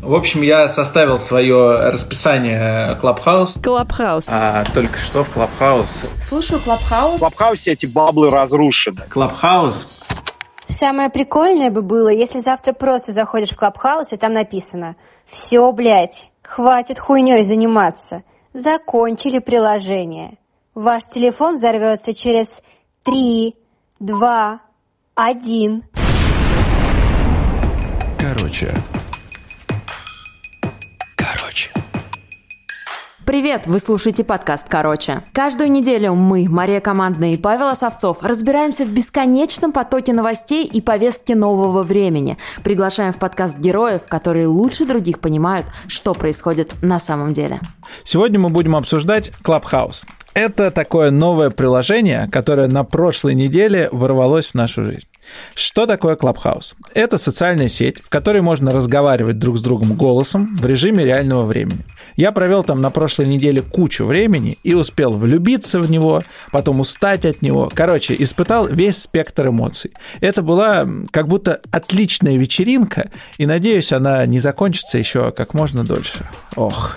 В общем, я составил свое расписание Clubhouse. Clubhouse. А только что в Clubhouse. Слушаю Clubhouse. В Clubhouse е эти баблы разрушены. Clubhouse. Самое прикольное бы было, если завтра просто заходишь в Clubhouse, и там написано «Все, блядь, хватит хуйней заниматься. Закончили приложение. Ваш телефон взорвется через три, два, один». Короче. Короче. Привет! Вы слушаете подкаст «Короче». Каждую неделю мы, Мария Командная и Павел Осовцов, разбираемся в бесконечном потоке новостей и повестки нового времени. Приглашаем в подкаст героев, которые лучше других понимают, что происходит на самом деле. Сегодня мы будем обсуждать Clubhouse. Это такое новое приложение, которое на прошлой неделе ворвалось в нашу жизнь. Что такое Clubhouse? Это социальная сеть, в которой можно разговаривать друг с другом голосом в режиме реального времени. Я провел там на прошлой неделе кучу времени и успел влюбиться в него, потом устать от него. Короче, испытал весь спектр эмоций. Это была как будто отличная вечеринка, и надеюсь, она не закончится еще как можно дольше. Ох.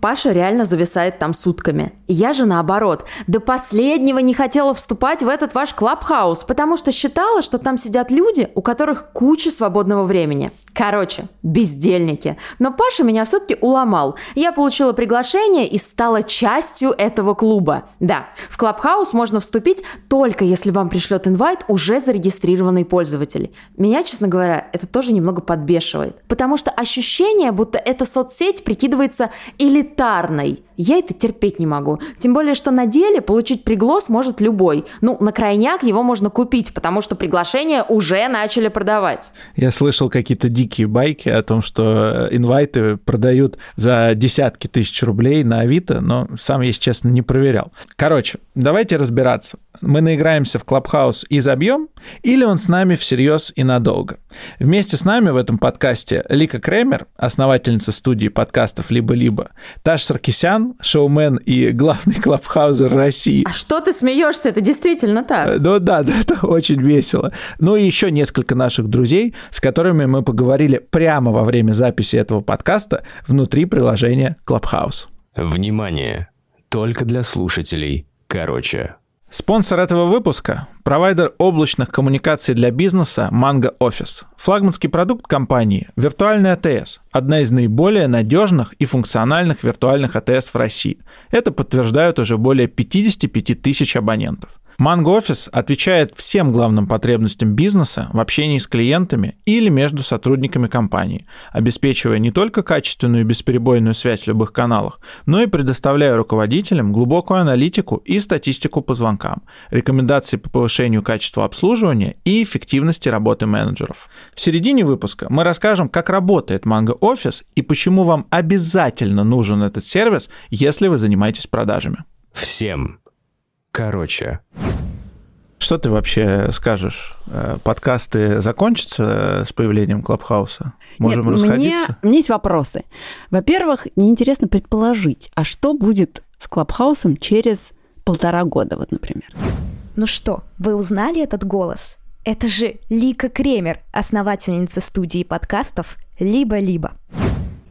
Паша реально зависает там сутками. Я же наоборот, до последнего не хотела вступать в этот ваш клабхаус, потому что считала, что там сидят люди, у которых куча свободного времени. Короче, бездельники. Но Паша меня все-таки уломал. Я получила приглашение и стала частью этого клуба. Да, в Клабхаус можно вступить только если вам пришлет инвайт уже зарегистрированный пользователь. Меня, честно говоря, это тоже немного подбешивает. Потому что ощущение, будто эта соцсеть прикидывается элитарной. Я это терпеть не могу. Тем более, что на деле получить приглас может любой. Ну, на крайняк его можно купить, потому что приглашения уже начали продавать. Я слышал какие-то дикие байки о том, что инвайты продают за десятки тысяч рублей на Авито, но сам, если честно, не проверял. Короче, давайте разбираться. Мы наиграемся в Клабхаус и забьем, или он с нами всерьез и надолго. Вместе с нами в этом подкасте Лика Кремер, основательница студии подкастов «Либо-либо», Таш Саркисян, шоумен и главный клабхаузер России. А что ты смеешься? Это действительно так. Ну да, да, это очень весело. Ну и еще несколько наших друзей, с которыми мы поговорили прямо во время записи этого подкаста внутри приложения Clubhouse. Внимание! Только для слушателей. Короче. Спонсор этого выпуска – провайдер облачных коммуникаций для бизнеса Mango Office. Флагманский продукт компании – виртуальный АТС, одна из наиболее надежных и функциональных виртуальных АТС в России. Это подтверждают уже более 55 тысяч абонентов. Mango Office отвечает всем главным потребностям бизнеса в общении с клиентами или между сотрудниками компании, обеспечивая не только качественную и бесперебойную связь в любых каналах, но и предоставляя руководителям глубокую аналитику и статистику по звонкам, рекомендации по повышению качества обслуживания и эффективности работы менеджеров. В середине выпуска мы расскажем, как работает Mango Office и почему вам обязательно нужен этот сервис, если вы занимаетесь продажами. Всем Короче. Что ты вообще скажешь? Э, подкасты закончатся с появлением Клабхауса? Можем Нет, расходиться? Мне, у меня есть вопросы. Во-первых, мне интересно предположить, а что будет с Клабхаусом через полтора года, вот, например? Ну что, вы узнали этот голос? Это же Лика Кремер, основательница студии подкастов «Либо-либо».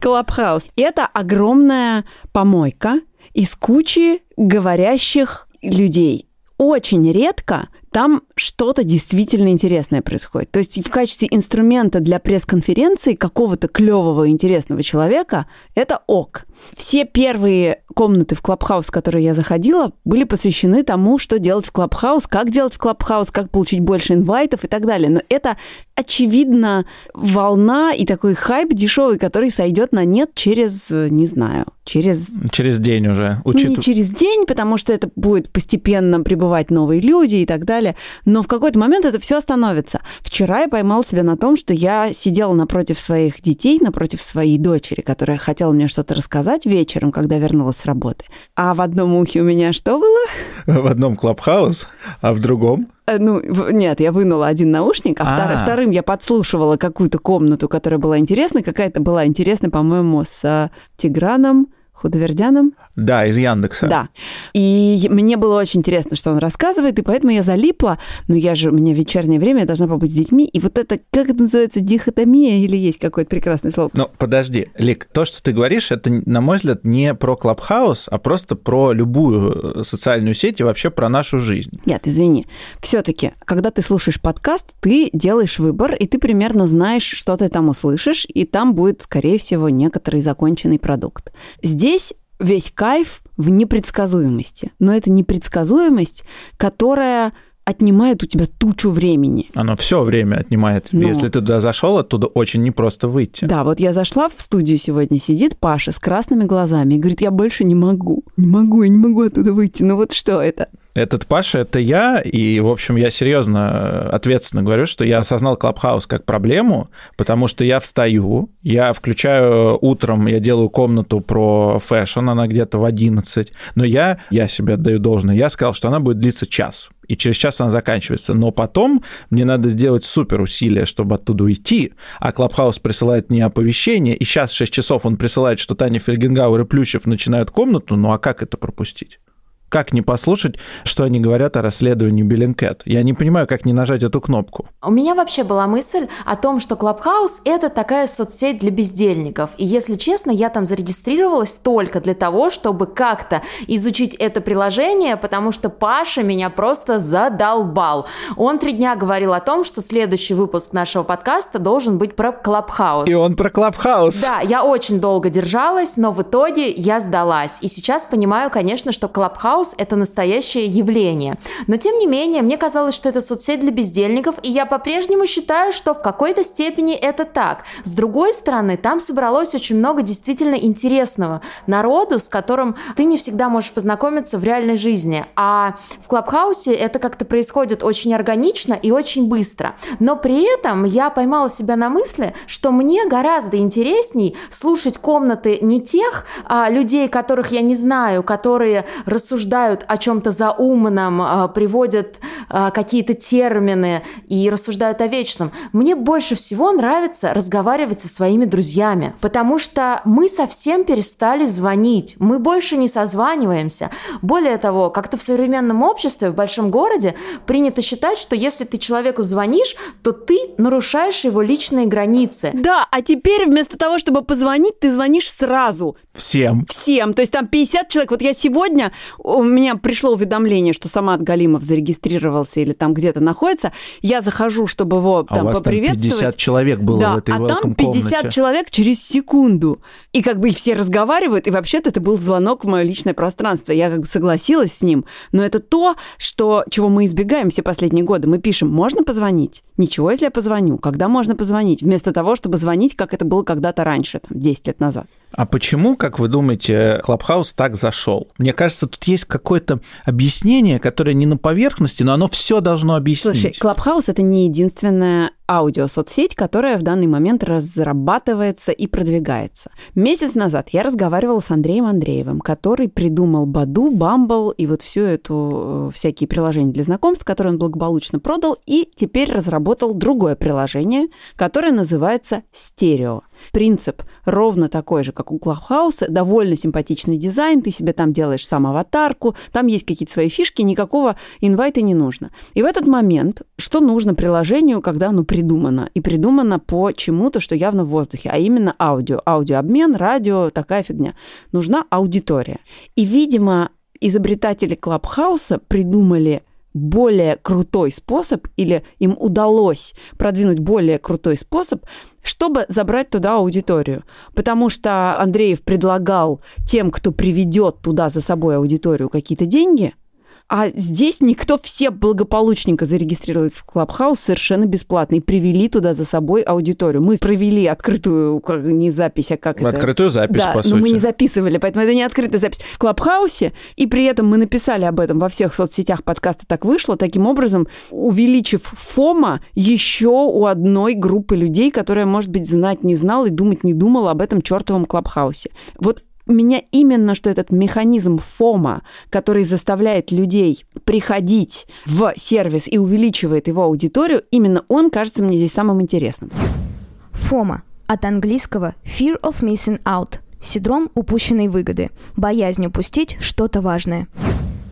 Clubhouse – это огромная помойка из кучи говорящих людей. Очень редко там что-то действительно интересное происходит. То есть в качестве инструмента для пресс-конференции какого-то клевого интересного человека это ок. Все первые комнаты в Clubhouse, в которые я заходила, были посвящены тому, что делать в Clubhouse, как делать в Clubhouse, как получить больше инвайтов и так далее. Но это, очевидно, волна и такой хайп дешевый, который сойдет на нет через, не знаю, через... Через день уже. Учит... Ну, не через день, потому что это будет постепенно прибывать новые люди и так далее. Но в какой-то момент это все остановится. Вчера я поймал себя на том, что я сидела напротив своих детей, напротив своей дочери, которая хотела мне что-то рассказать вечером, когда вернулась с работы. А в одном ухе у меня что было? В одном клабхаус, а в другом? Э, ну, нет, я вынула один наушник, а, а вторым, вторым я подслушивала какую-то комнату, которая была интересной. Какая-то была интересная, по-моему, с Тиграном Худовердяном. Да, из Яндекса. Да. И мне было очень интересно, что он рассказывает, и поэтому я залипла. Но я же, у меня вечернее время, я должна побыть с детьми. И вот это, как это называется, дихотомия или есть какое-то прекрасное слово? Ну, подожди, Лик, то, что ты говоришь, это, на мой взгляд, не про Клабхаус, а просто про любую э, социальную сеть и вообще про нашу жизнь. Нет, извини. Все-таки, когда ты слушаешь подкаст, ты делаешь выбор, и ты примерно знаешь, что ты там услышишь, и там будет, скорее всего, некоторый законченный продукт. Здесь весь кайф в непредсказуемости. Но это непредсказуемость, которая отнимает у тебя тучу времени. Оно все время отнимает. Но- Если ты туда зашел, оттуда очень непросто выйти. Да, вот я зашла в студию сегодня, сидит Паша с красными глазами и говорит, я больше не могу, не могу, я не могу оттуда выйти. Ну вот что это? Этот Паша — это я, и, в общем, я серьезно, э, ответственно говорю, что я осознал Clubhouse как проблему, потому что я встаю, я включаю утром, я делаю комнату про fashion, она где-то в 11, но я, я себе отдаю должное, я сказал, что она будет длиться час, и через час она заканчивается, но потом мне надо сделать супер усилия, чтобы оттуда уйти, а Clubhouse присылает мне оповещение, и сейчас в 6 часов он присылает, что Таня Фельгенгауэр и Плющев начинают комнату, ну а как это пропустить? Как не послушать, что они говорят о расследовании Bellingcat? Я не понимаю, как не нажать эту кнопку. У меня вообще была мысль о том, что Клабхаус – это такая соцсеть для бездельников. И если честно, я там зарегистрировалась только для того, чтобы как-то изучить это приложение, потому что Паша меня просто задолбал. Он три дня говорил о том, что следующий выпуск нашего подкаста должен быть про Клабхаус. И он про Клабхаус. Да, я очень долго держалась, но в итоге я сдалась. И сейчас понимаю, конечно, что Клабхаус – это настоящее явление. Но тем не менее, мне казалось, что это соцсеть для бездельников, и я по-прежнему считаю, что в какой-то степени это так. С другой стороны, там собралось очень много действительно интересного народу, с которым ты не всегда можешь познакомиться в реальной жизни. А в Клабхаусе это как-то происходит очень органично и очень быстро. Но при этом я поймала себя на мысли, что мне гораздо интересней слушать комнаты не тех а, людей, которых я не знаю, которые рассуждают о чем-то заумном, а, приводят а, какие-то термины и рассуждают о вечном. Мне больше всего нравится разговаривать со своими друзьями, потому что мы совсем перестали звонить, мы больше не созваниваемся. Более того, как-то в современном обществе, в большом городе принято считать, что если ты человеку звонишь, то ты нарушаешь его личные границы. Да, а теперь вместо того, чтобы позвонить, ты звонишь сразу Всем. всем. То есть там 50 человек. Вот я сегодня, у меня пришло уведомление, что Самат Галимов зарегистрировался или там где-то находится. Я захожу, чтобы его А там у вас там поприветствовать. 50 человек было да, в этой а там welcome 50 комнате. человек через секунду. И как бы все разговаривают, и вообще-то это был звонок в мое личное пространство. Я как бы согласилась с ним. Но это то, что, чего мы избегаем все последние годы. Мы пишем, можно позвонить? Ничего, если я позвоню. Когда можно позвонить? Вместо того, чтобы звонить, как это было когда-то раньше, там, 10 лет назад. А почему, как вы думаете, Клабхаус так зашел? Мне кажется, тут есть какое-то объяснение, которое не на поверхности, но оно все должно объяснить. Слушай, Клабхаус это не единственная аудиосоцсеть, которая в данный момент разрабатывается и продвигается. Месяц назад я разговаривала с Андреем Андреевым, который придумал Badoo, Bumble и вот всю эту э, всякие приложения для знакомств, которые он благополучно продал, и теперь разработал другое приложение, которое называется Стерео. Принцип ровно такой же, как у Клабхауса, довольно симпатичный дизайн, ты себе там делаешь сам аватарку, там есть какие-то свои фишки, никакого инвайта не нужно. И в этот момент, что нужно приложению, когда оно придумано? И придумано по чему-то, что явно в воздухе, а именно аудио. Аудиообмен, радио, такая фигня. Нужна аудитория. И, видимо, изобретатели Клабхауса придумали более крутой способ, или им удалось продвинуть более крутой способ, чтобы забрать туда аудиторию. Потому что Андреев предлагал тем, кто приведет туда за собой аудиторию, какие-то деньги, а здесь никто, все благополучненько зарегистрировались в Клабхаус совершенно бесплатно и привели туда за собой аудиторию. Мы провели открытую, как, не запись, а как это? Открытую запись, да, по но сути. мы не записывали, поэтому это не открытая запись в Клабхаусе, и при этом мы написали об этом во всех соцсетях подкаста «Так вышло», таким образом увеличив FOMO еще у одной группы людей, которая, может быть, знать не знала и думать не думала об этом чертовом Клабхаусе. Вот меня именно, что этот механизм ФОМа, который заставляет людей приходить в сервис и увеличивает его аудиторию, именно он кажется мне здесь самым интересным. ФОМа от английского Fear of Missing Out Синдром упущенной выгоды. Боязнь упустить что-то важное.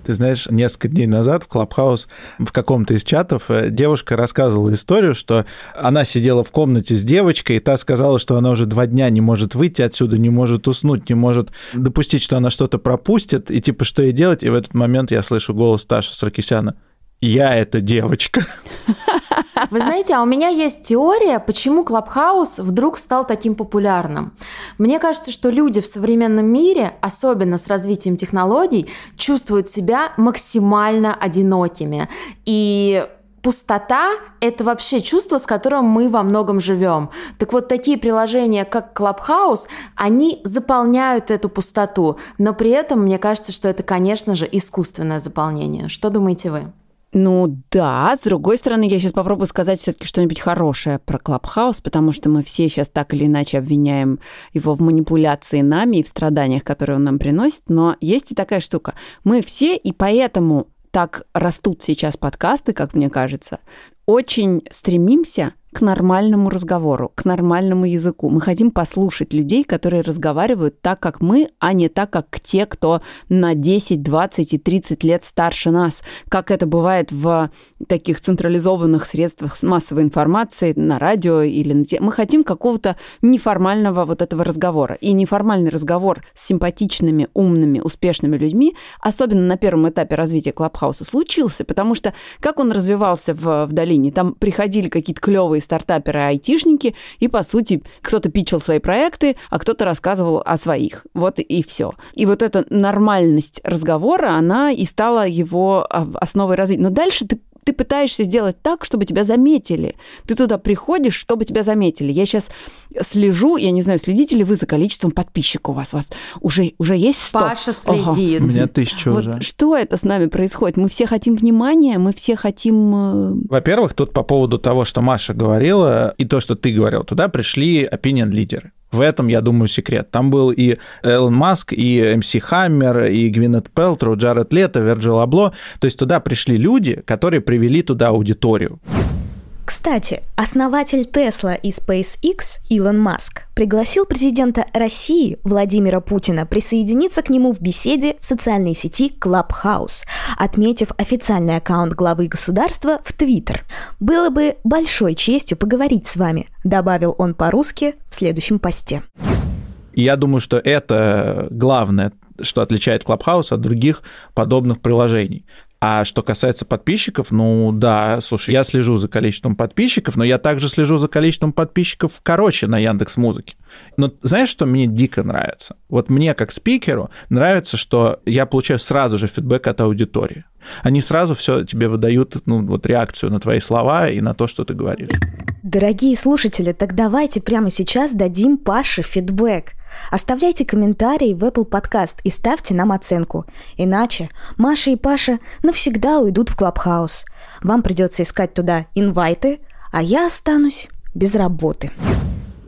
Ты знаешь, несколько дней назад в Клабхаус в каком-то из чатов э, девушка рассказывала историю, что она сидела в комнате с девочкой, и та сказала, что она уже два дня не может выйти отсюда, не может уснуть, не может допустить, что она что-то пропустит, и типа, что ей делать? И в этот момент я слышу голос Таши Саркисяна. Я эта девочка. Вы знаете, а у меня есть теория, почему Клабхаус вдруг стал таким популярным. Мне кажется, что люди в современном мире, особенно с развитием технологий, чувствуют себя максимально одинокими. И пустота – это вообще чувство, с которым мы во многом живем. Так вот, такие приложения, как Clubhouse, они заполняют эту пустоту, но при этом мне кажется, что это, конечно же, искусственное заполнение. Что думаете вы? Ну да, с другой стороны, я сейчас попробую сказать все-таки что-нибудь хорошее про Клабхаус, потому что мы все сейчас так или иначе обвиняем его в манипуляции нами и в страданиях, которые он нам приносит. Но есть и такая штука. Мы все, и поэтому так растут сейчас подкасты, как мне кажется, очень стремимся к нормальному разговору, к нормальному языку. Мы хотим послушать людей, которые разговаривают так, как мы, а не так, как те, кто на 10, 20 и 30 лет старше нас, как это бывает в таких централизованных средствах массовой информации, на радио или на... Мы хотим какого-то неформального вот этого разговора. И неформальный разговор с симпатичными, умными, успешными людьми, особенно на первом этапе развития Клабхауса, случился, потому что как он развивался в, в долине, там приходили какие-то клевые стартаперы, айтишники, и, по сути, кто-то пичил свои проекты, а кто-то рассказывал о своих. Вот и все. И вот эта нормальность разговора, она и стала его а, основой развития. Но дальше ты ты пытаешься сделать так, чтобы тебя заметили. Ты туда приходишь, чтобы тебя заметили. Я сейчас слежу, я не знаю, следите ли вы за количеством подписчиков у вас? У вас уже, уже есть 100? Паша следит. У меня тысяча Вот уже. что это с нами происходит? Мы все хотим внимания, мы все хотим... э, Во-первых, тут по поводу того, что Маша говорила, и то, что ты говорил, туда пришли opinion-лидеры. В этом, я думаю, секрет. Там был и Элон Маск, и МС Хаммер, и Гвинет Пелтроу, Джаред Лето, Верджил Абло. То есть туда пришли люди, которые привели туда аудиторию. Кстати, основатель Тесла и SpaceX Илон Маск пригласил президента России Владимира Путина присоединиться к нему в беседе в социальной сети Clubhouse, отметив официальный аккаунт главы государства в Твиттер. «Было бы большой честью поговорить с вами», добавил он по-русски в следующем посте. Я думаю, что это главное, что отличает Clubhouse от других подобных приложений. А что касается подписчиков, ну да, слушай, я слежу за количеством подписчиков, но я также слежу за количеством подписчиков, короче, на Яндекс Музыке. Но знаешь, что мне дико нравится? Вот мне, как спикеру, нравится, что я получаю сразу же фидбэк от аудитории. Они сразу все тебе выдают, ну, вот реакцию на твои слова и на то, что ты говоришь. Дорогие слушатели, так давайте прямо сейчас дадим Паше фидбэк. Оставляйте комментарии в Apple Podcast и ставьте нам оценку. Иначе Маша и Паша навсегда уйдут в Клабхаус. Вам придется искать туда инвайты, а я останусь без работы.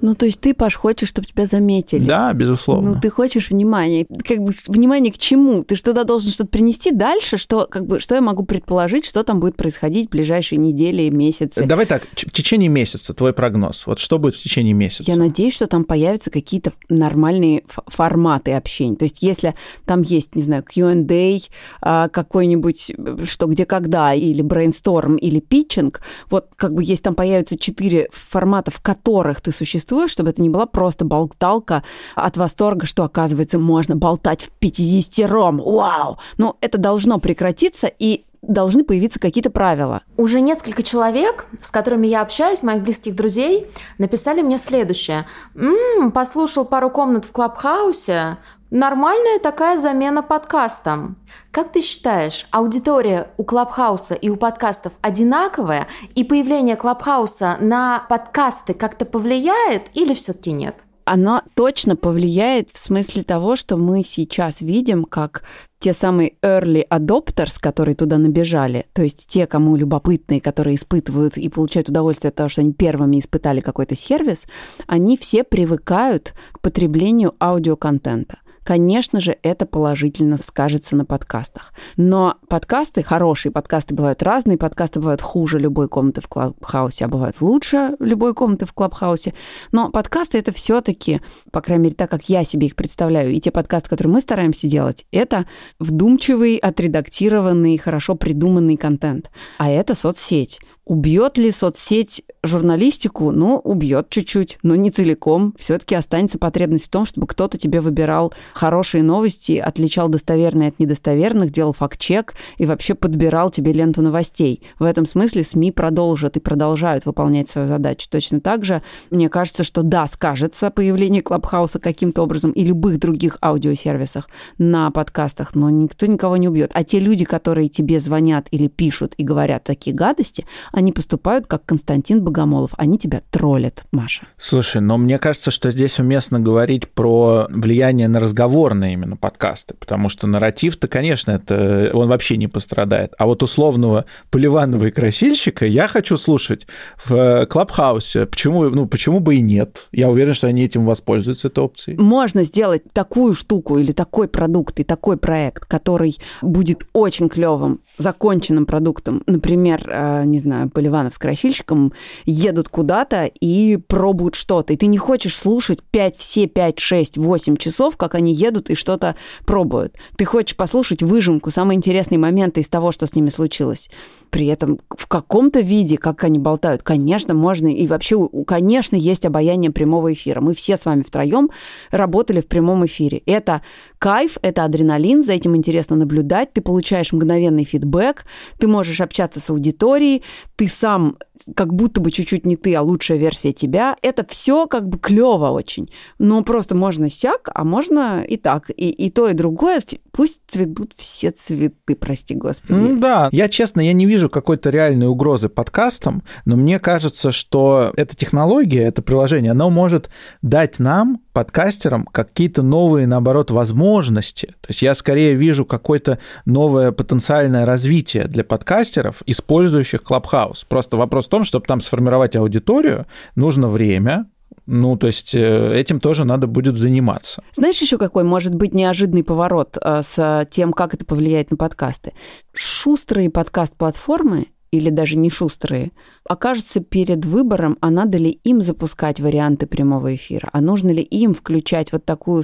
Ну, то есть ты, Паш, хочешь, чтобы тебя заметили. Да, безусловно. Ну, ты хочешь внимания. Как бы внимание к чему? Ты что туда должен что-то принести дальше? Что, как бы, что я могу предположить, что там будет происходить в ближайшие недели, месяцы? Давай так, в течение месяца твой прогноз. Вот что будет в течение месяца? Я надеюсь, что там появятся какие-то нормальные форматы общения. То есть, если там есть, не знаю, Q&A, а, какой-нибудь что, где, когда, или брейнсторм, или питчинг, вот как бы есть там появятся четыре формата, в которых ты существуешь, чтобы это не была просто болталка от восторга, что, оказывается, можно болтать в 50 ром. Вау! Но это должно прекратиться, и должны появиться какие-то правила. Уже несколько человек, с которыми я общаюсь, моих близких друзей, написали мне следующее. «М, послушал пару комнат в Клабхаусе. Нормальная такая замена подкастам. Как ты считаешь, аудитория у Клабхауса и у подкастов одинаковая, и появление Клабхауса на подкасты как-то повлияет или все-таки нет? она точно повлияет в смысле того, что мы сейчас видим, как те самые early adopters, которые туда набежали, то есть те, кому любопытные, которые испытывают и получают удовольствие от того, что они первыми испытали какой-то сервис, они все привыкают к потреблению аудиоконтента. Конечно же, это положительно скажется на подкастах. Но подкасты, хорошие подкасты бывают разные, подкасты бывают хуже любой комнаты в Клабхаусе, а бывают лучше любой комнаты в Клабхаусе. Но подкасты это все-таки, по крайней мере, так как я себе их представляю, и те подкасты, которые мы стараемся делать, это вдумчивый, отредактированный, хорошо придуманный контент. А это соцсеть. Убьет ли соцсеть журналистику? Ну, убьет чуть-чуть, но не целиком. Все-таки останется потребность в том, чтобы кто-то тебе выбирал хорошие новости, отличал достоверные от недостоверных, делал факт-чек и вообще подбирал тебе ленту новостей. В этом смысле СМИ продолжат и продолжают выполнять свою задачу. Точно так же, мне кажется, что да, скажется появление Клабхауса каким-то образом и любых других аудиосервисах на подкастах, но никто никого не убьет. А те люди, которые тебе звонят или пишут и говорят такие гадости, они поступают как Константин Богомолов. Они тебя троллят, Маша. Слушай, но мне кажется, что здесь уместно говорить про влияние на разговорные именно подкасты, потому что нарратив-то, конечно, это он вообще не пострадает. А вот условного Поливанова и Красильщика я хочу слушать в Клабхаусе. Почему, ну, почему бы и нет? Я уверен, что они этим воспользуются, этой опцией. Можно сделать такую штуку или такой продукт и такой проект, который будет очень клевым, законченным продуктом. Например, э, не знаю, Поливанов с Красильщиком едут куда-то и пробуют что-то. И ты не хочешь слушать 5, все 5, 6, 8 часов, как они едут и что-то пробуют. Ты хочешь послушать выжимку, самые интересные моменты из того, что с ними случилось. При этом в каком-то виде, как они болтают, конечно, можно. И вообще, конечно, есть обаяние прямого эфира. Мы все с вами втроем работали в прямом эфире. Это кайф, это адреналин, за этим интересно наблюдать. Ты получаешь мгновенный фидбэк, ты можешь общаться с аудиторией, ты сам как будто бы чуть-чуть не ты, а лучшая версия тебя. Это все как бы клево очень. Но просто можно сяк, а можно и так. И, и то, и другое. Пусть цветут все цветы, прости господи. Ну да, я честно, я не вижу какой-то реальной угрозы подкастам, но мне кажется, что эта технология, это приложение, оно может дать нам, подкастерам, какие-то новые, наоборот, возможности. То есть я скорее вижу какое-то новое потенциальное развитие для подкастеров, использующих Clubhouse. Просто вопрос в том, чтобы там сформировать аудиторию, нужно время, ну, то есть э, этим тоже надо будет заниматься. Знаешь еще какой может быть неожиданный поворот э, с тем, как это повлияет на подкасты? Шустрые подкаст-платформы или даже не шустрые, окажутся перед выбором, а надо ли им запускать варианты прямого эфира, а нужно ли им включать вот такую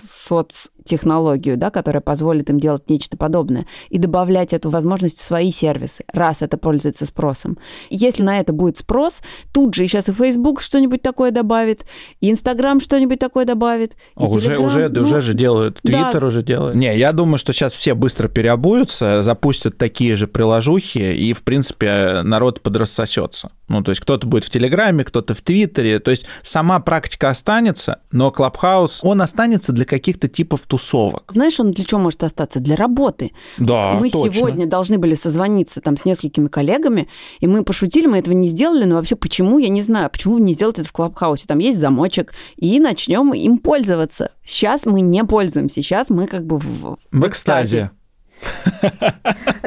соцтехнологию, да, которая позволит им делать нечто подобное, и добавлять эту возможность в свои сервисы, раз это пользуется спросом. Если на это будет спрос, тут же и сейчас и Facebook что-нибудь такое добавит, и Instagram что-нибудь такое добавит, и уже, Telegram, уже, ну, уже же делают, да. Twitter уже делает. Не, я думаю, что сейчас все быстро переобуются, запустят такие же приложухи, и, в принципе, народ подрассосется. Ну, то есть кто-то будет в Телеграме, кто-то в Твиттере. То есть сама практика останется, но Клабхаус, он останется для каких-то типов тусовок. Знаешь, он для чего может остаться? Для работы. Да, Мы точно. сегодня должны были созвониться там с несколькими коллегами, и мы пошутили, мы этого не сделали, но вообще почему, я не знаю, почему не сделать это в Клабхаусе? Там есть замочек, и начнем им пользоваться. Сейчас мы не пользуемся, сейчас мы как бы в, В экстазе.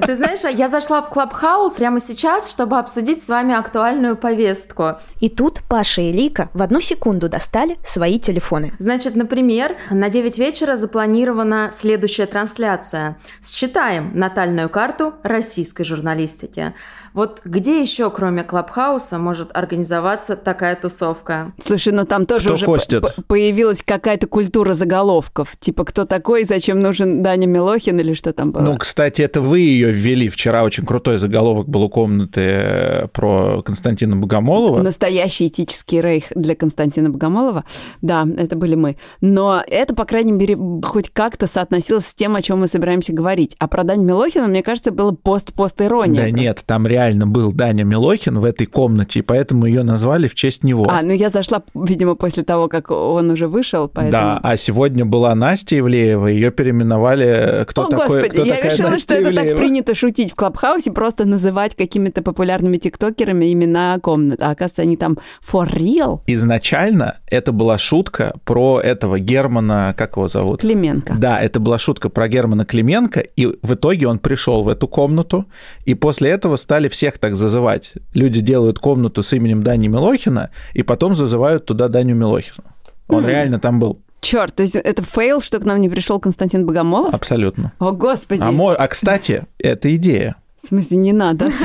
Ты знаешь, а я зашла в Клабхаус прямо сейчас, чтобы обсудить с вами актуальную повестку. И тут Паша и Лика в одну секунду достали свои телефоны. Значит, например, на 9 вечера запланирована следующая трансляция. Считаем натальную карту российской журналистики. Вот где еще, кроме Клабхауса, может организоваться такая тусовка? Слушай, ну там тоже Кто уже по- появилась какая-то культура заголовков. Типа, кто такой, зачем нужен Даня Милохин или что там было? Ну, кстати, это вы ее ввели. Вчера очень крутой заголовок был у комнаты э, про Константина Богомолова. Настоящий этический рейх для Константина Богомолова. Да, это были мы. Но это, по крайней мере, хоть как-то соотносилось с тем, о чем мы собираемся говорить. А про Дань Милохина, мне кажется, было пост-пост-ирония. Да нет, там реально был Даня Милохин в этой комнате, и поэтому ее назвали в честь него. А, ну я зашла, видимо, после того, как он уже вышел, поэтому... Да, а сегодня была Настя Ивлеева, ее переименовали. э, Кто О, такой? господи, кто я такая решила, Настя что это так принято шутить в Клабхаусе, просто называть какими-то популярными тиктокерами имена комнат. А оказывается, они там for real. Изначально это была шутка про этого Германа, как его зовут? Клименко. Да, это была шутка про Германа Клименко, и в итоге он пришел в эту комнату, и после этого стали всех так зазывать. Люди делают комнату с именем Дани Милохина, и потом зазывают туда Даню Милохина. Он реально там был. Черт, то есть это фейл, что к нам не пришел Константин Богомолов? Абсолютно. О, господи. А, мо- а кстати, это идея. В смысле, не надо.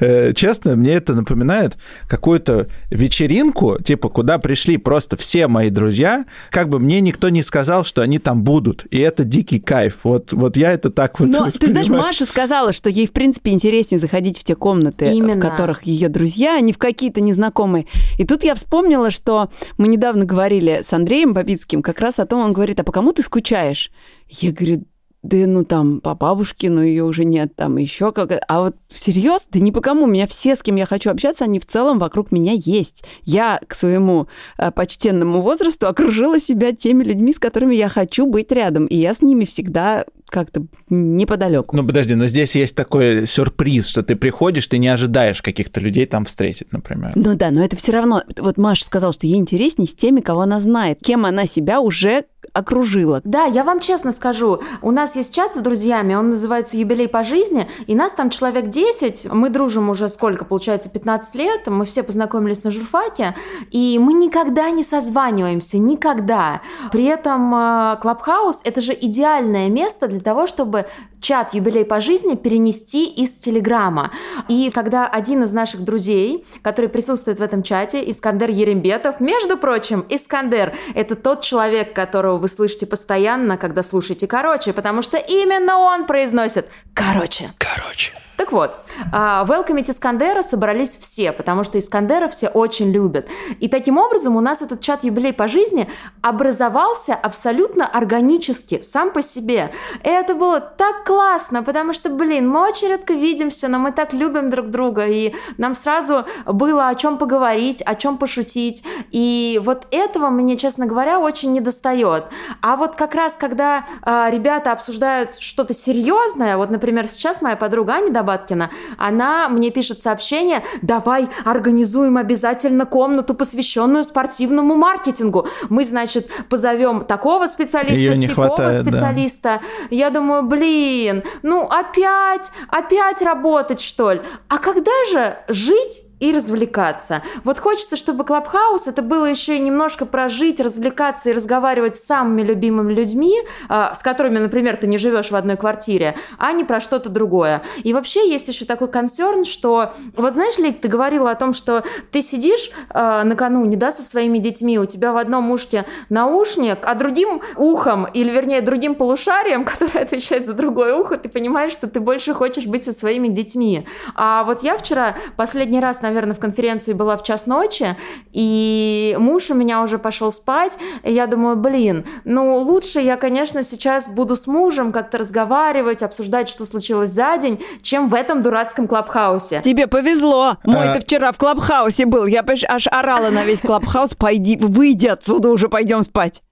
Э, Честно, мне это напоминает какую-то вечеринку, типа, куда пришли просто все мои друзья, как бы мне никто не сказал, что они там будут, и это дикий кайф. Вот, вот я это так вот Но ты знаешь. Маша сказала, что ей, в принципе, интереснее заходить в те комнаты, Именно. в которых ее друзья, а не в какие-то незнакомые. И тут я вспомнила, что мы недавно говорили с Андреем Бабицким как раз о том, он говорит, а по кому ты скучаешь? Я говорю, да ну там по бабушке, но ее уже нет, там еще как А вот всерьез, да ни по кому. У меня все, с кем я хочу общаться, они в целом вокруг меня есть. Я к своему э, почтенному возрасту окружила себя теми людьми, с которыми я хочу быть рядом. И я с ними всегда как-то неподалеку. Ну, подожди, но здесь есть такой сюрприз, что ты приходишь, ты не ожидаешь каких-то людей там встретить, например. Ну да, но это все равно. Вот Маша сказала, что ей интереснее с теми, кого она знает, кем она себя уже окружила. Да, я вам честно скажу, у нас есть чат с друзьями, он называется «Юбилей по жизни», и нас там человек 10, мы дружим уже сколько, получается, 15 лет, мы все познакомились на журфаке, и мы никогда не созваниваемся, никогда. При этом э, Клабхаус – это же идеальное место для того, чтобы чат «Юбилей по жизни» перенести из Телеграма. И когда один из наших друзей, который присутствует в этом чате, Искандер Ерембетов, между прочим, Искандер – это тот человек, которого вы слышите постоянно, когда слушаете «Короче», потому что именно он произносит «Короче». Короче. Так вот, а, Welcome Искандера собрались все, потому что Искандера все очень любят. И таким образом у нас этот чат «Юбилей по жизни» образовался абсолютно органически, сам по себе. И это было так классно, потому что, блин, мы очень редко видимся, но мы так любим друг друга, и нам сразу было о чем поговорить, о чем пошутить. И вот этого мне, честно говоря, очень не достает. А вот как раз, когда а, ребята обсуждают что-то серьезное, вот, например, сейчас моя подруга Аня Добаткина, она мне пишет сообщение, давай организуем обязательно комнату, посвященную спортивному маркетингу. Мы, значит, позовем такого специалиста, Её не сякого хватает, да. специалиста. Я думаю, блин, ну опять, опять работать, что ли? А когда же жить и развлекаться. Вот хочется, чтобы Клабхаус это было еще и немножко прожить, развлекаться и разговаривать с самыми любимыми людьми, а, с которыми, например, ты не живешь в одной квартире, а не про что-то другое. И вообще есть еще такой консерн, что вот знаешь, Лик, ты говорила о том, что ты сидишь а, накануне, да, со своими детьми, у тебя в одном ушке наушник, а другим ухом, или вернее другим полушарием, которое отвечает за другое ухо, ты понимаешь, что ты больше хочешь быть со своими детьми. А вот я вчера последний раз, наверное, в конференции была в час ночи, и муж у меня уже пошел спать, и я думаю, блин, ну лучше я, конечно, сейчас буду с мужем как-то разговаривать, обсуждать, что случилось за день, чем в этом дурацком клабхаусе. Тебе повезло. Мой А- вчера в Клабхаусе был. Я аж орала на весь Клабхаус. Пойди, выйди отсюда уже, пойдем спать.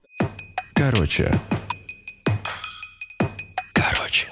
Короче. Короче.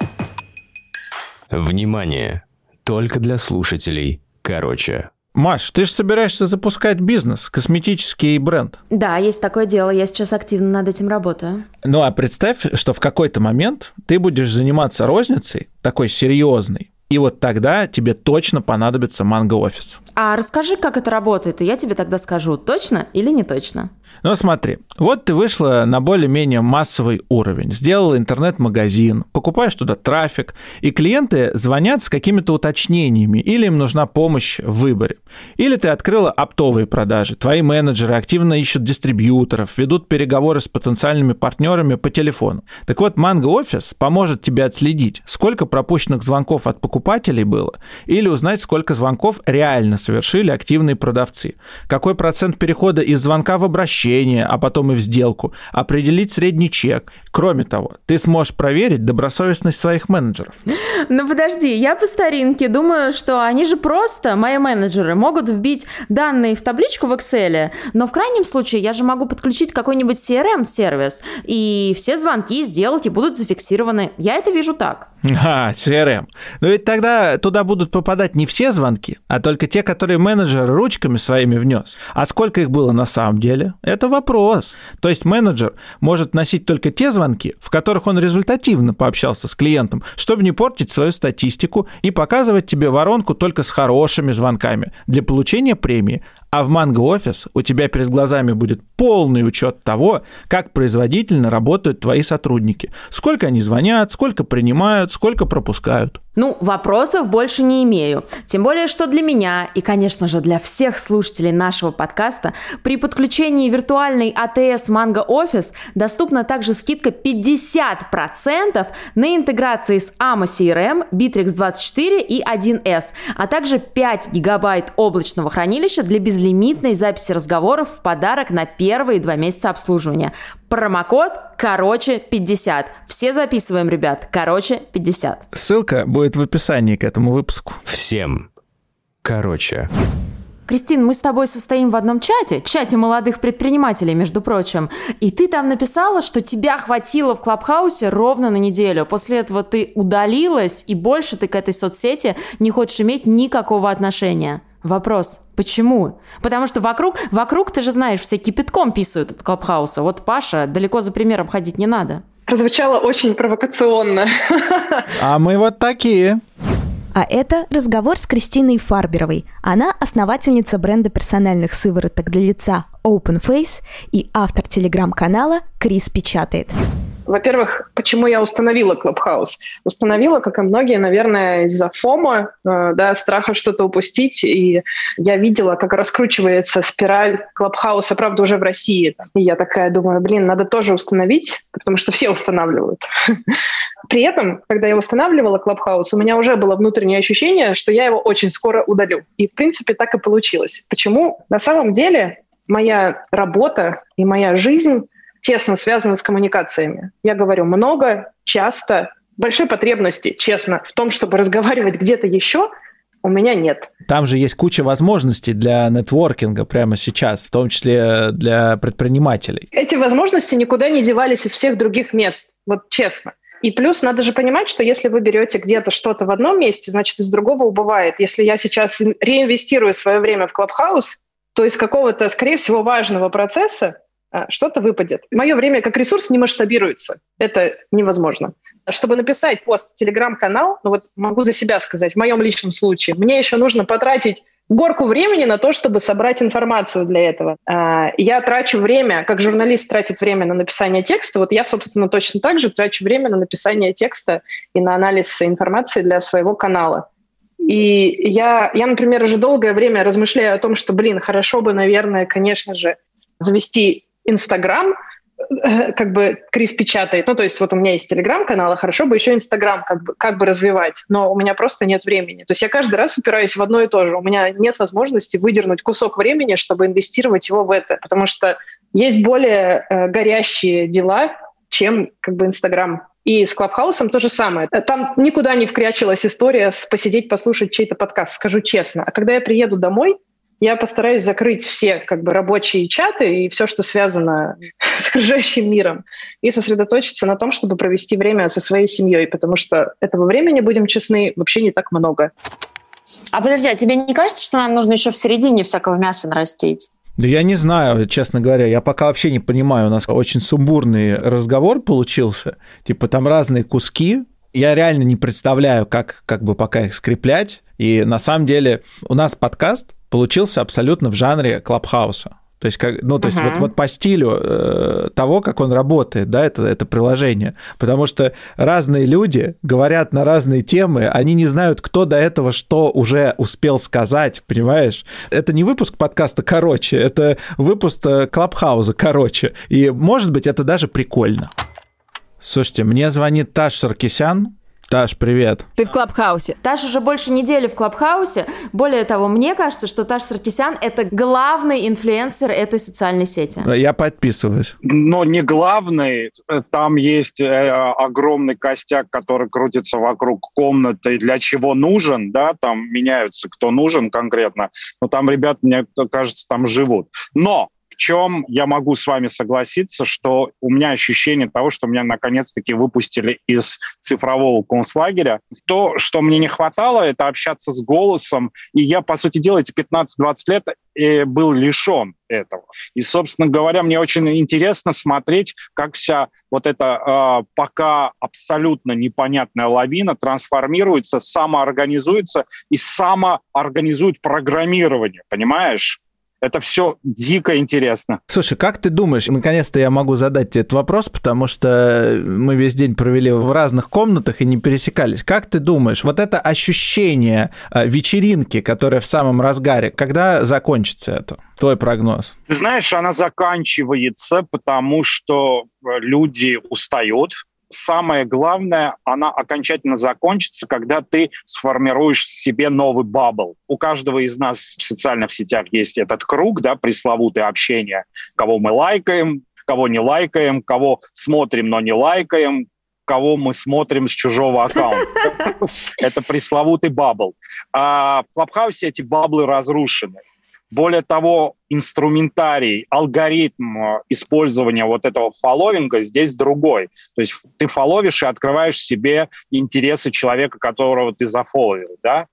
Внимание! Только для слушателей. Короче. Маш, ты же собираешься запускать бизнес, косметический бренд. Да, есть такое дело, я сейчас активно над этим работаю. Ну а представь, что в какой-то момент ты будешь заниматься розницей, такой серьезной, и вот тогда тебе точно понадобится манго-офис. А расскажи, как это работает, и я тебе тогда скажу, точно или не точно. Ну смотри, вот ты вышла на более-менее массовый уровень, сделала интернет-магазин, покупаешь туда трафик, и клиенты звонят с какими-то уточнениями, или им нужна помощь в выборе. Или ты открыла оптовые продажи, твои менеджеры активно ищут дистрибьюторов, ведут переговоры с потенциальными партнерами по телефону. Так вот, Mango Office поможет тебе отследить, сколько пропущенных звонков от покупателей было, или узнать, сколько звонков реально совершили активные продавцы, какой процент перехода из звонка в обращение, а потом и в сделку, определить средний чек. Кроме того, ты сможешь проверить добросовестность своих менеджеров. Ну подожди, я по старинке думаю, что они же просто, мои менеджеры, могут вбить данные в табличку в Excel, но в крайнем случае я же могу подключить какой-нибудь CRM-сервис, и все звонки и сделки будут зафиксированы. Я это вижу так. А, CRM. Но ведь тогда туда будут попадать не все звонки, а только те, которые менеджер ручками своими внес. А сколько их было на самом деле? Это вопрос. То есть менеджер может носить только те звонки, в которых он результативно пообщался с клиентом, чтобы не портить свою статистику и показывать тебе воронку только с хорошими звонками для получения премии, А в Mango Office у тебя перед глазами будет полный учет того, как производительно работают твои сотрудники. Сколько они звонят, сколько принимают, сколько пропускают. Ну, вопросов больше не имею. Тем более, что для меня и, конечно же, для всех слушателей нашего подкаста при подключении виртуальной АТС Mango Office доступна также скидка 50% на интеграции с AMA CRM, Bittrex 24 и 1С, а также 5 гигабайт облачного хранилища для безлимитной записи разговоров в подарок на первые два месяца обслуживания. Промокод короче 50. Все записываем, ребят. Короче 50. Ссылка будет в описании к этому выпуску. Всем. Короче. Кристин, мы с тобой состоим в одном чате, чате молодых предпринимателей, между прочим, и ты там написала, что тебя хватило в Клабхаусе ровно на неделю. После этого ты удалилась, и больше ты к этой соцсети не хочешь иметь никакого отношения. Вопрос, почему? Потому что вокруг, вокруг, ты же знаешь, все кипятком писают от Клабхауса. Вот Паша, далеко за примером ходить не надо. Прозвучало очень провокационно. А мы вот такие. А это разговор с Кристиной Фарберовой. Она основательница бренда персональных сывороток для лица Open Face и автор телеграм-канала «Крис печатает». Во-первых, почему я установила Clubhouse? Установила, как и многие, наверное, из-за фома, э, да, страха что-то упустить. И я видела, как раскручивается спираль Clubhouse, правда, уже в России. И я такая думаю, блин, надо тоже установить, потому что все устанавливают. При этом, когда я устанавливала Clubhouse, у меня уже было внутреннее ощущение, что я его очень скоро удалю. И, в принципе, так и получилось. Почему? На самом деле моя работа и моя жизнь тесно связаны с коммуникациями. Я говорю много, часто, большой потребности, честно, в том, чтобы разговаривать где-то еще, у меня нет. Там же есть куча возможностей для нетворкинга прямо сейчас, в том числе для предпринимателей. Эти возможности никуда не девались из всех других мест, вот честно. И плюс надо же понимать, что если вы берете где-то что-то в одном месте, значит, из другого убывает. Если я сейчас реинвестирую свое время в Clubhouse, то из какого-то, скорее всего, важного процесса что-то выпадет. Мое время как ресурс не масштабируется. Это невозможно. Чтобы написать пост в телеграм-канал, ну вот могу за себя сказать, в моем личном случае, мне еще нужно потратить горку времени на то, чтобы собрать информацию для этого. А, я трачу время, как журналист тратит время на написание текста, вот я, собственно, точно так же трачу время на написание текста и на анализ информации для своего канала. И я, я, например, уже долгое время размышляю о том, что, блин, хорошо бы, наверное, конечно же, завести Инстаграм, э, как бы Крис печатает. Ну, то есть вот у меня есть Телеграм-канал, а хорошо бы еще Инстаграм как бы, как бы развивать, но у меня просто нет времени. То есть я каждый раз упираюсь в одно и то же. У меня нет возможности выдернуть кусок времени, чтобы инвестировать его в это, потому что есть более э, горящие дела, чем как бы Инстаграм. И с Клабхаусом то же самое. Там никуда не вкрячилась история с посидеть, послушать чей-то подкаст, скажу честно. А когда я приеду домой, я постараюсь закрыть все как бы рабочие чаты и все, что связано с окружающим миром, и сосредоточиться на том, чтобы провести время со своей семьей, потому что этого времени, будем честны, вообще не так много. А подожди, а тебе не кажется, что нам нужно еще в середине всякого мяса нарастить? Да я не знаю, честно говоря, я пока вообще не понимаю, у нас очень сумбурный разговор получился, типа там разные куски, я реально не представляю, как, как бы пока их скреплять, и на самом деле у нас подкаст получился абсолютно в жанре клабхауса. То есть, как, ну, то есть uh-huh. вот, вот по стилю э, того, как он работает, да, это, это приложение. Потому что разные люди говорят на разные темы, они не знают, кто до этого что уже успел сказать, понимаешь? Это не выпуск подкаста короче, это выпуск э, Клабхауза короче. И, может быть, это даже прикольно. Слушайте, мне звонит Таш Саркисян, Таш, привет. Ты в Клабхаусе. Таш уже больше недели в Клабхаусе. Более того, мне кажется, что Таш Саркисян — это главный инфлюенсер этой социальной сети. Я подписываюсь. Но не главный. Там есть э, огромный костяк, который крутится вокруг комнаты, для чего нужен, да, там меняются, кто нужен конкретно. Но там ребята, мне кажется, там живут. Но в чем я могу с вами согласиться, что у меня ощущение того, что меня наконец-таки выпустили из цифрового концлагеря. То, что мне не хватало, это общаться с голосом. И я, по сути дела, эти 15-20 лет и был лишен этого. И, собственно говоря, мне очень интересно смотреть, как вся вот эта э, пока абсолютно непонятная лавина трансформируется, самоорганизуется и самоорганизует программирование, понимаешь? Это все дико интересно. Слушай, как ты думаешь, наконец-то я могу задать тебе этот вопрос, потому что мы весь день провели в разных комнатах и не пересекались. Как ты думаешь, вот это ощущение э, вечеринки, которая в самом разгаре, когда закончится это? Твой прогноз? Ты знаешь, она заканчивается, потому что э, люди устают, самое главное, она окончательно закончится, когда ты сформируешь себе новый бабл. У каждого из нас в социальных сетях есть этот круг, да, пресловутое общение, кого мы лайкаем, кого не лайкаем, кого смотрим, но не лайкаем, кого мы смотрим с чужого аккаунта. Это пресловутый бабл. А в Клабхаусе эти баблы разрушены. Более того, инструментарий, алгоритм э, использования вот этого фолловинга здесь другой. То есть ты фолловишь и открываешь себе интересы человека, которого ты зафолловил, да.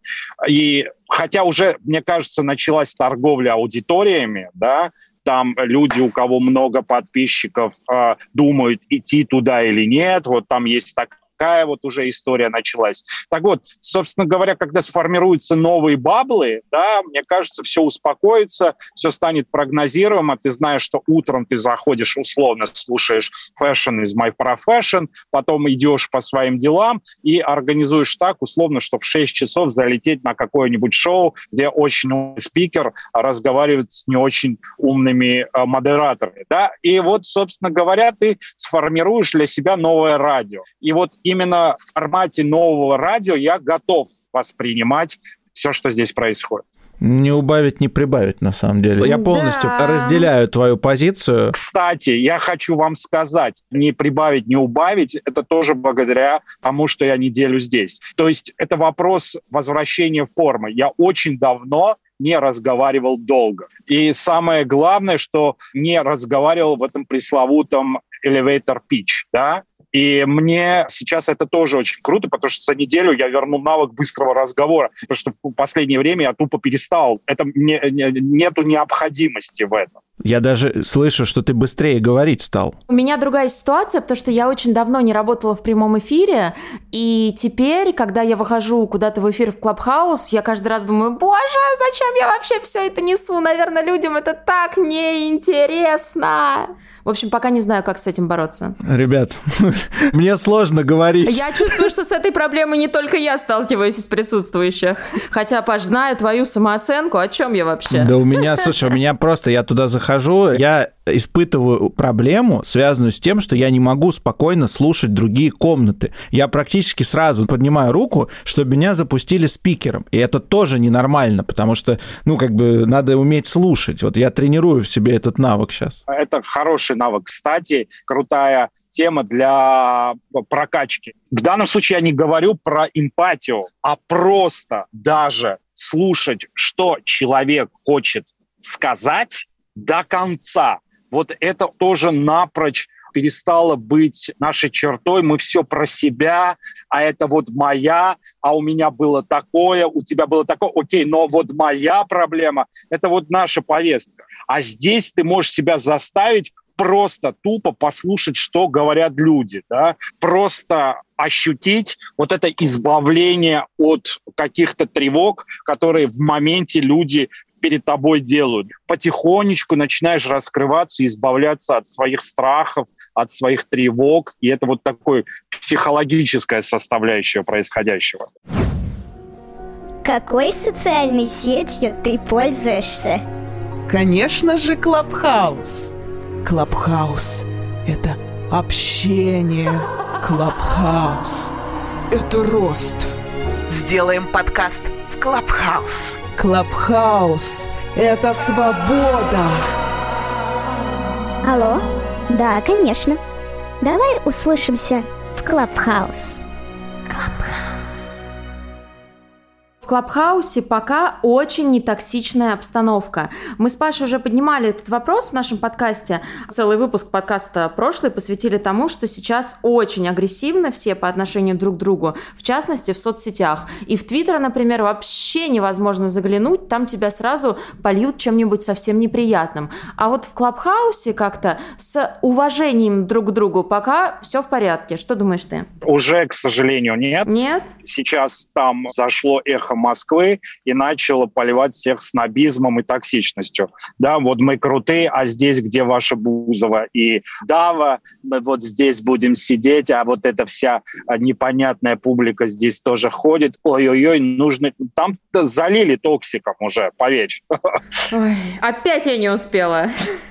И хотя уже, мне кажется, началась торговля аудиториями, да, там люди, у кого много подписчиков, э, думают, идти туда или нет. Вот там есть так, такая вот уже история началась. Так вот, собственно говоря, когда сформируются новые баблы, да, мне кажется, все успокоится, все станет прогнозируемо. Ты знаешь, что утром ты заходишь условно, слушаешь fashion is my profession, потом идешь по своим делам и организуешь так условно, чтобы в 6 часов залететь на какое-нибудь шоу, где очень умный спикер разговаривает с не очень умными э, модераторами. Да? И вот, собственно говоря, ты сформируешь для себя новое радио. И вот и именно в формате нового радио я готов воспринимать все, что здесь происходит. Не убавить, не прибавить, на самом деле. Я полностью да. разделяю твою позицию. Кстати, я хочу вам сказать, не прибавить, не убавить, это тоже благодаря тому, что я неделю здесь. То есть это вопрос возвращения формы. Я очень давно не разговаривал долго. И самое главное, что не разговаривал в этом пресловутом elevator pitch, да, и мне сейчас это тоже очень круто, потому что за неделю я вернул навык быстрого разговора, потому что в последнее время я тупо перестал. Это не, не, нету необходимости в этом. Я даже слышу, что ты быстрее говорить стал. У меня другая ситуация, потому что я очень давно не работала в прямом эфире, и теперь, когда я выхожу куда-то в эфир в Клабхаус, я каждый раз думаю, боже, зачем я вообще все это несу? Наверное, людям это так неинтересно. В общем, пока не знаю, как с этим бороться. Ребят, мне сложно говорить. Я чувствую, что с этой проблемой не только я сталкиваюсь из присутствующих. Хотя, Паш, зная твою самооценку, о чем я вообще? Да у меня, слушай, у меня просто, я туда захожу, я испытываю проблему, связанную с тем, что я не могу спокойно слушать другие комнаты. Я практически сразу поднимаю руку, чтобы меня запустили спикером. И это тоже ненормально, потому что, ну, как бы надо уметь слушать. Вот я тренирую в себе этот навык сейчас. Это хороший навык. Кстати, крутая тема для прокачки. В данном случае я не говорю про эмпатию, а просто даже слушать, что человек хочет сказать до конца вот это тоже напрочь перестало быть нашей чертой. Мы все про себя, а это вот моя, а у меня было такое, у тебя было такое. Окей, но вот моя проблема – это вот наша повестка. А здесь ты можешь себя заставить просто тупо послушать, что говорят люди, да, просто ощутить вот это избавление от каких-то тревог, которые в моменте люди перед тобой делают. Потихонечку начинаешь раскрываться, избавляться от своих страхов, от своих тревог. И это вот такое психологическая составляющая происходящего. Какой социальной сетью ты пользуешься? Конечно же, Клабхаус. Клабхаус — это общение. Клабхаус — это рост. Сделаем подкаст в Клабхаус. Клабхаус — это свобода. Алло? Да, конечно. Давай услышимся в Клабхаус. Клабхаусе пока очень нетоксичная обстановка. Мы с Пашей уже поднимали этот вопрос в нашем подкасте. Целый выпуск подкаста прошлый посвятили тому, что сейчас очень агрессивно все по отношению друг к другу, в частности в соцсетях. И в Твиттер, например, вообще невозможно заглянуть, там тебя сразу польют чем-нибудь совсем неприятным. А вот в Клабхаусе как-то с уважением друг к другу пока все в порядке. Что думаешь ты? Уже, к сожалению, нет. Нет? Сейчас там зашло эхо Москвы и начало поливать всех снобизмом и токсичностью. Да, вот мы крутые, а здесь где ваша Бузова и Дава, мы вот здесь будем сидеть, а вот эта вся непонятная публика здесь тоже ходит. Ой-ой-ой, нужно... Там залили токсиком уже, поверь. Ой, опять я не успела.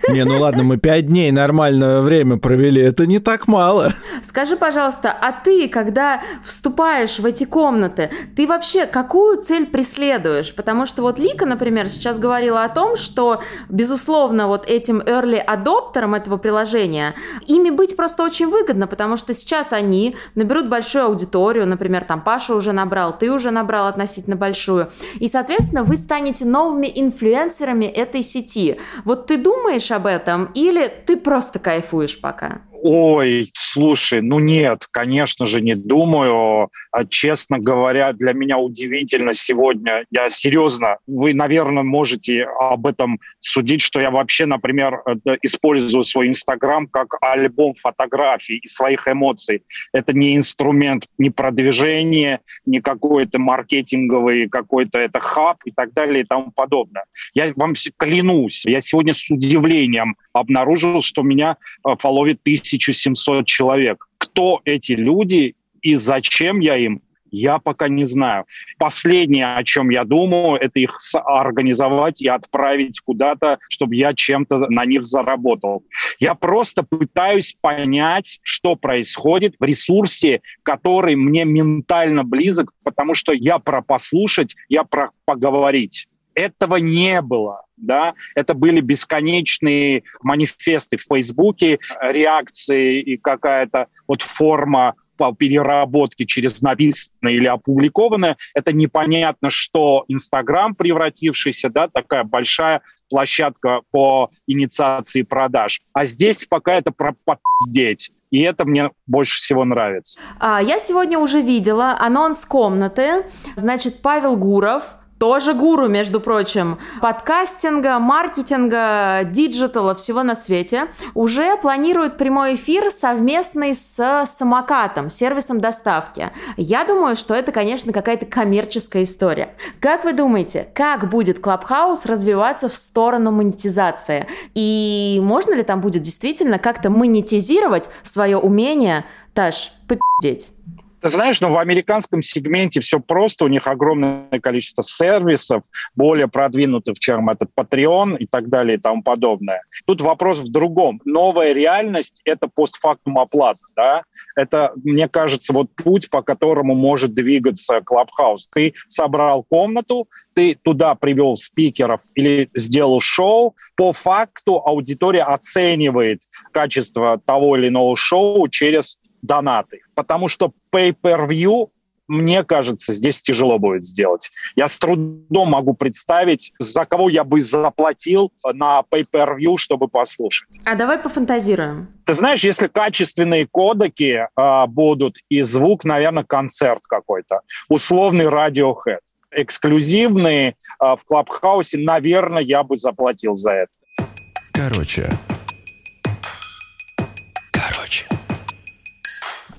Не, ну ладно, мы пять дней нормальное время провели, это не так мало. Скажи, пожалуйста, а ты, когда вступаешь в эти комнаты, ты вообще какую цель преследуешь? Потому что вот Лика, например, сейчас говорила о том, что, безусловно, вот этим early адоптерам этого приложения, ими быть просто очень выгодно, потому что сейчас они наберут большую аудиторию, например, там Паша уже набрал, ты уже набрал относительно большую, и, соответственно, вы станете новыми инфлюенсерами этой сети. Вот ты думаешь об этом или ты просто кайфуешь пока? Ой, слушай, ну нет, конечно же, не думаю. А, честно говоря, для меня удивительно сегодня. Я серьезно, вы, наверное, можете об этом судить, что я вообще, например, использую свой Инстаграм как альбом фотографий и своих эмоций. Это не инструмент ни продвижения, ни какой-то маркетинговый, какой-то это хаб и так далее и тому подобное. Я вам клянусь, я сегодня с удивлением обнаружил, что меня фоловит тысячи 1700 человек. Кто эти люди и зачем я им, я пока не знаю. Последнее, о чем я думаю, это их организовать и отправить куда-то, чтобы я чем-то на них заработал. Я просто пытаюсь понять, что происходит в ресурсе, который мне ментально близок, потому что я про послушать, я про поговорить. Этого не было да, это были бесконечные манифесты в Фейсбуке, реакции и какая-то вот форма по переработке через написанное или опубликованное. Это непонятно, что Инстаграм превратившийся, да, такая большая площадка по инициации продаж. А здесь пока это про поддеть. И это мне больше всего нравится. А, я сегодня уже видела анонс комнаты. Значит, Павел Гуров, тоже гуру, между прочим, подкастинга, маркетинга, digital а, всего на свете, уже планирует прямой эфир совместный с самокатом, сервисом доставки. Я думаю, что это, конечно, какая-то коммерческая история. Как вы думаете, как будет Клабхаус развиваться в сторону монетизации? И можно ли там будет действительно как-то монетизировать свое умение, Таш, попиздеть? Ты знаешь, ну, в американском сегменте все просто, у них огромное количество сервисов, более продвинутых, чем этот Patreon и так далее и тому подобное. Тут вопрос в другом. Новая реальность – это постфактум оплата, да? Это, мне кажется, вот путь, по которому может двигаться Clubhouse. Ты собрал комнату, ты туда привел спикеров или сделал шоу, по факту аудитория оценивает качество того или иного шоу через донаты. Потому что pay-per-view мне кажется, здесь тяжело будет сделать. Я с трудом могу представить, за кого я бы заплатил на pay-per-view, чтобы послушать. А давай пофантазируем. Ты знаешь, если качественные кодеки э, будут и звук, наверное, концерт какой-то, условный Radiohead, эксклюзивные э, в Клабхаусе, наверное, я бы заплатил за это. Короче. Короче.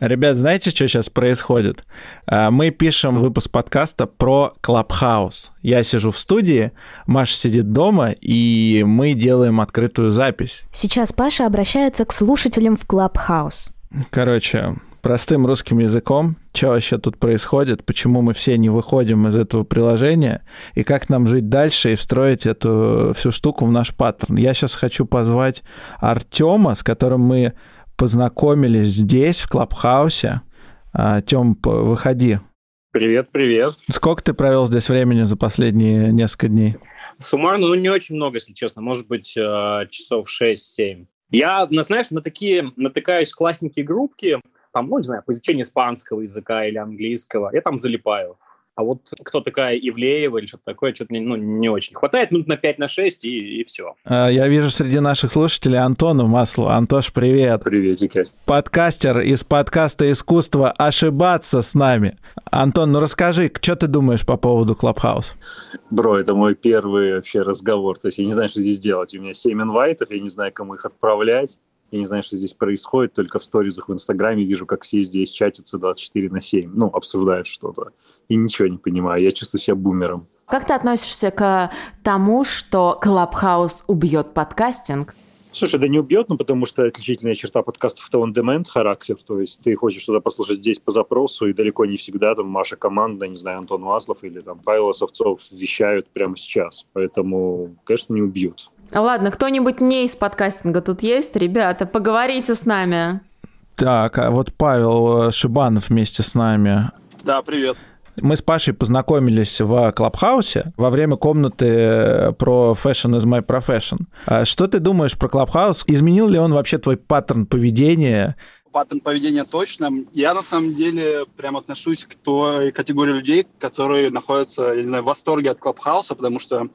Ребят, знаете, что сейчас происходит? А, мы пишем выпуск подкаста про Клабхаус. Я сижу в студии, Маша сидит дома, и мы делаем открытую запись. Сейчас Паша обращается к слушателям в Клабхаус. Короче, простым русским языком, что вообще тут происходит, почему мы все не выходим из этого приложения, и как нам жить дальше и встроить эту всю штуку в наш паттерн. Я сейчас хочу позвать Артема, с которым мы познакомились здесь, в Клабхаусе. А, Тём, выходи. Привет, привет. Сколько ты провел здесь времени за последние несколько дней? Суммарно, ну, не очень много, если честно. Может быть, э, часов 6-7. Я, ну, знаешь, на такие натыкаюсь классненькие группки, там, ну, не знаю, по изучению испанского языка или английского. Я там залипаю. А вот кто такая Ивлеева или что-то такое, что-то ну, не очень хватает. Минут на 5 на 6 и, и все. А, я вижу среди наших слушателей Антона Масло. Антош, привет. Приветики. Подкастер из подкаста «Искусство ошибаться» с нами. Антон, ну расскажи, что ты думаешь по поводу Клабхаус? Бро, это мой первый вообще разговор. То есть я не знаю, что здесь делать. У меня 7 инвайтов, я не знаю, кому их отправлять. Я не знаю, что здесь происходит, только в сторизах в Инстаграме вижу, как все здесь чатятся 24 на 7, ну, обсуждают что-то. И ничего не понимаю. Я чувствую себя бумером. Как ты относишься к тому, что Клабхаус убьет подкастинг? Слушай, да не убьет, ну потому что отличительная черта подкастов это on-demand характер, то есть ты хочешь что-то послушать здесь по запросу, и далеко не всегда там Маша команда, не знаю, Антон Маслов или там Павел Совцов вещают прямо сейчас, поэтому, конечно, не убьют. Ладно, кто-нибудь не из подкастинга тут есть? Ребята, поговорите с нами. Так, а вот Павел Шибанов вместе с нами. Да, привет. Мы с Пашей познакомились в Клабхаусе во время комнаты э, про Fashion is my profession. А что ты думаешь про Клабхаус? Изменил ли он вообще твой паттерн поведения? Паттерн поведения точно. Я на самом деле прям отношусь к той категории людей, которые находятся, я не знаю, в восторге от Клабхауса, потому что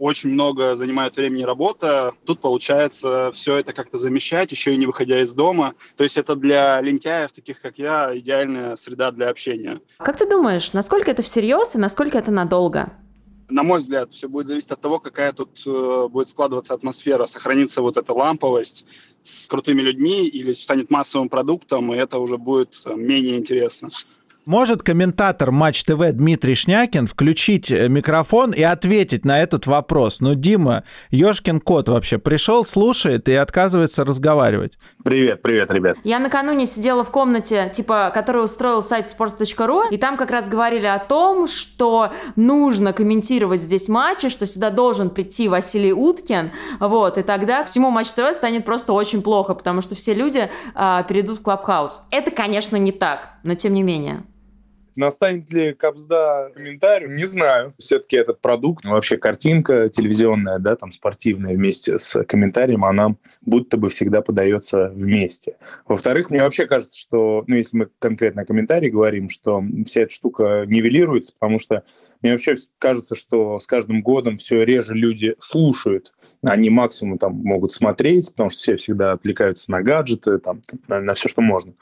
очень много занимает времени работа. Тут получается все это как-то замещать, еще и не выходя из дома. То есть это для лентяев, таких как я, идеальная среда для общения. Как ты думаешь, насколько это всерьез и насколько это надолго? На мой взгляд, все будет зависеть от того, какая тут э, будет складываться атмосфера, сохранится вот эта ламповость с крутыми людьми или станет массовым продуктом, и это уже будет э, менее интересно. Может комментатор Матч ТВ Дмитрий Шнякин включить э, микрофон и ответить на этот вопрос? Ну, Дима, Ёшкин кот вообще пришел, слушает и отказывается разговаривать. Привет, привет, ребят. Я накануне сидела в комнате, типа, которую устроил сайт sports.ru, и там как раз говорили о том, что нужно комментировать здесь матчи, что сюда должен прийти Василий Уткин, вот, и тогда всему Матч ТВ станет просто очень плохо, потому что все люди а, перейдут в Клабхаус. Это, конечно, не так, но тем не менее. Настанет ли Кобзда комментарий? Не знаю. Все-таки этот продукт, вообще картинка телевизионная, да, там спортивная вместе с комментарием, она будто бы всегда подается вместе. Во-вторых, мне вообще кажется, что, ну, если мы конкретно о комментарии говорим, что вся эта штука нивелируется, потому что мне вообще кажется, что с каждым годом все реже люди слушают. Они максимум там могут смотреть, потому что все всегда отвлекаются на гаджеты, там, на, на все, что можно.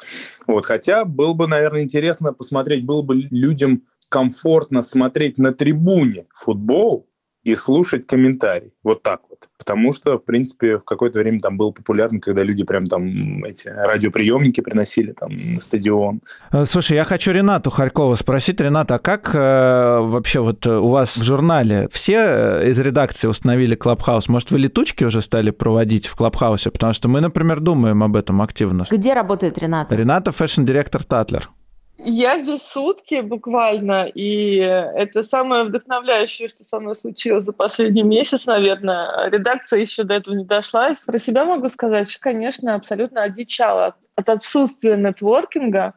Вот. Хотя было бы, наверное, интересно посмотреть, было бы людям комфортно смотреть на трибуне футбол, и слушать комментарий. Вот так вот. Потому что, в принципе, в какое-то время там было популярно, когда люди прям там эти радиоприемники приносили там на стадион. Э, слушай, я хочу Ренату Харькова спросить. Рената, а как э, вообще вот у вас в журнале все э, из редакции установили Клабхаус? Может, вы летучки уже стали проводить в Клабхаусе? Потому что мы, например, думаем об этом активно. Где работает Рената? Рената fashion-директор Tatler. Я здесь сутки буквально, и это самое вдохновляющее, что со мной случилось за последний месяц, наверное. Редакция еще до этого не дошла. Про себя могу сказать, что, конечно, абсолютно одичала от отсутствия нетворкинга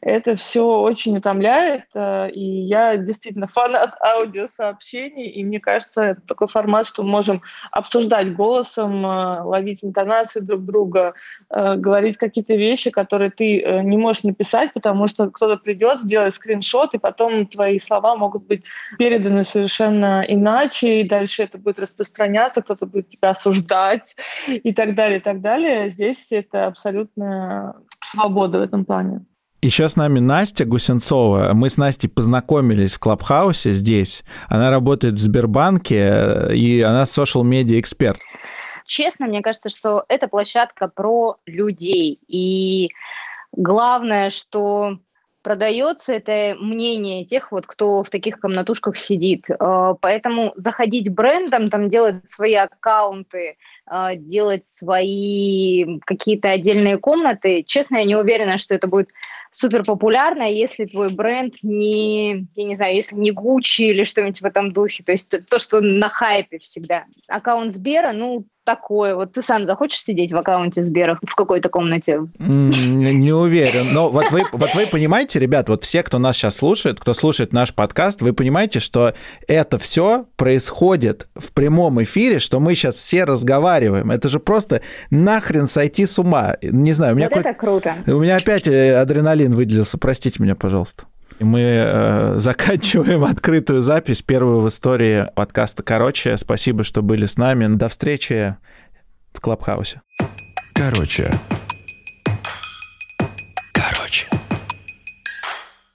это все очень утомляет, э, и я действительно фанат аудиосообщений, и мне кажется, это такой формат, что мы можем обсуждать голосом, э, ловить интонации друг друга, э, говорить какие-то вещи, которые ты не можешь написать, потому что кто-то придет, сделает скриншот, и потом твои слова могут быть переданы совершенно иначе, и дальше это будет распространяться, кто-то будет тебя осуждать и так далее, и так далее. Здесь это абсолютно свобода в этом плане. Еще с нами Настя Гусенцова. Мы с Настей познакомились в Клабхаусе здесь. Она работает в Сбербанке, и она social-медиа эксперт. Честно, мне кажется, что это площадка про людей. И главное, что продается это мнение тех, вот, кто в таких комнатушках сидит. Э, поэтому заходить брендом, там делать свои аккаунты, э, делать свои какие-то отдельные комнаты, честно, я не уверена, что это будет супер популярно, если твой бренд не, я не знаю, если не Гуччи или что-нибудь в этом духе, то есть то, то, что на хайпе всегда. Аккаунт Сбера, ну, такое. Вот ты сам захочешь сидеть в аккаунте Сбера в какой-то комнате? Не уверен. Но вот вы, вот вы понимаете, ребят, вот все, кто нас сейчас слушает, кто слушает наш подкаст, вы понимаете, что это все происходит в прямом эфире, что мы сейчас все разговариваем. Это же просто нахрен сойти с ума. Не знаю, у меня... Вот это круто. У меня опять э, адреналин выделился. Простите меня, пожалуйста. Мы э, заканчиваем открытую запись, первую в истории подкаста «Короче». Спасибо, что были с нами. До встречи в Клабхаусе. Короче. Короче.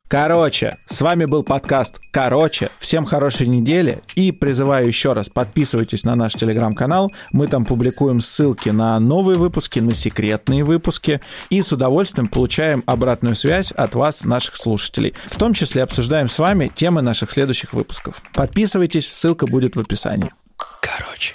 Короче, с вами был подкаст «Короче». Всем хорошей недели и призываю еще раз, подписывайтесь на наш телеграм-канал. Мы там публикуем ссылки на новые выпуски, на секретные выпуски и с удовольствием получаем обратную связь от вас, наших слушателей. В том числе обсуждаем с вами темы наших следующих выпусков. Подписывайтесь, ссылка будет в описании. Короче.